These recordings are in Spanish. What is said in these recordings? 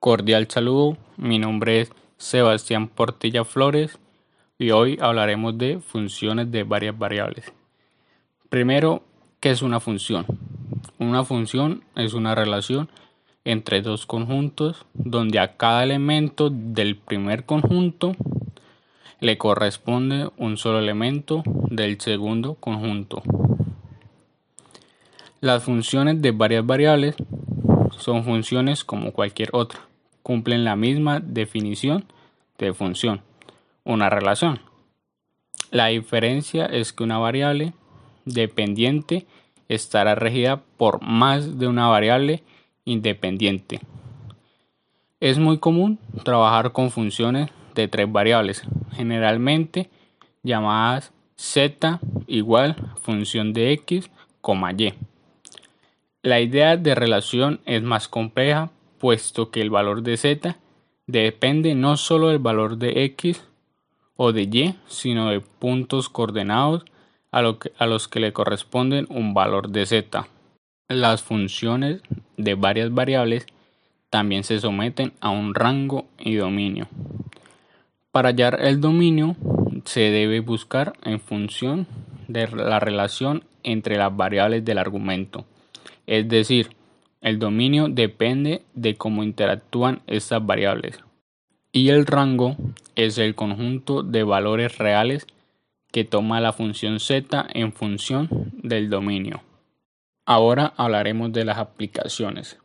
Cordial saludo, mi nombre es Sebastián Portilla Flores y hoy hablaremos de funciones de varias variables. Primero, ¿qué es una función? Una función es una relación entre dos conjuntos donde a cada elemento del primer conjunto le corresponde un solo elemento del segundo conjunto. Las funciones de varias variables son funciones como cualquier otra. Cumplen la misma definición de función, una relación. La diferencia es que una variable dependiente estará regida por más de una variable independiente. Es muy común trabajar con funciones de tres variables, generalmente llamadas z igual función de x, y. La idea de relación es más compleja puesto que el valor de z depende no solo del valor de x o de y, sino de puntos coordenados a, a los que le corresponden un valor de z. Las funciones de varias variables también se someten a un rango y dominio. Para hallar el dominio se debe buscar en función de la relación entre las variables del argumento. Es decir, el dominio depende de cómo interactúan estas variables. Y el rango es el conjunto de valores reales que toma la función z en función del dominio. Ahora hablaremos de las aplicaciones.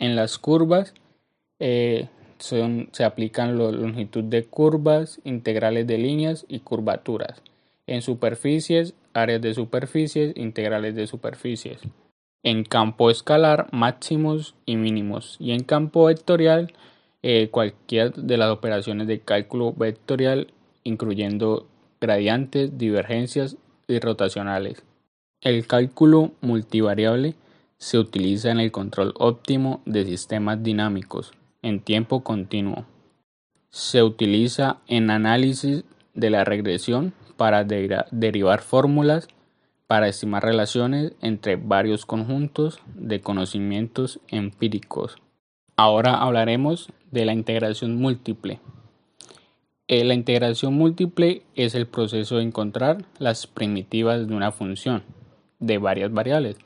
En las curvas eh, se aplican la longitud de curvas, integrales de líneas y curvaturas. En superficies, áreas de superficies, integrales de superficies en campo escalar máximos y mínimos y en campo vectorial eh, cualquier de las operaciones de cálculo vectorial incluyendo gradientes, divergencias y rotacionales. El cálculo multivariable se utiliza en el control óptimo de sistemas dinámicos en tiempo continuo. Se utiliza en análisis de la regresión para derivar fórmulas para estimar relaciones entre varios conjuntos de conocimientos empíricos. Ahora hablaremos de la integración múltiple. Eh, la integración múltiple es el proceso de encontrar las primitivas de una función de varias variables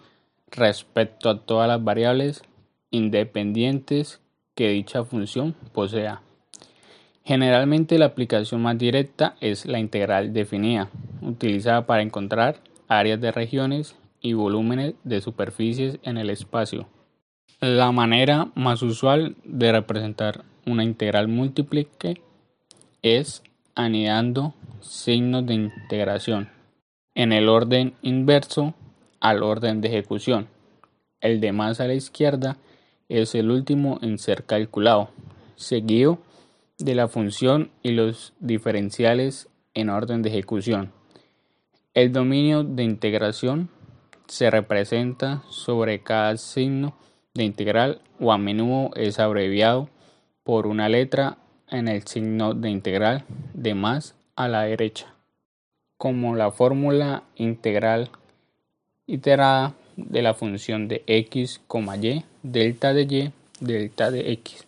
respecto a todas las variables independientes que dicha función posea. Generalmente la aplicación más directa es la integral definida, utilizada para encontrar áreas de regiones y volúmenes de superficies en el espacio. La manera más usual de representar una integral múltiple es anidando signos de integración en el orden inverso al orden de ejecución. El de más a la izquierda es el último en ser calculado, seguido de la función y los diferenciales en orden de ejecución. El dominio de integración se representa sobre cada signo de integral o a menudo es abreviado por una letra en el signo de integral de más a la derecha, como la fórmula integral iterada de la función de x, y, delta de y, delta de x.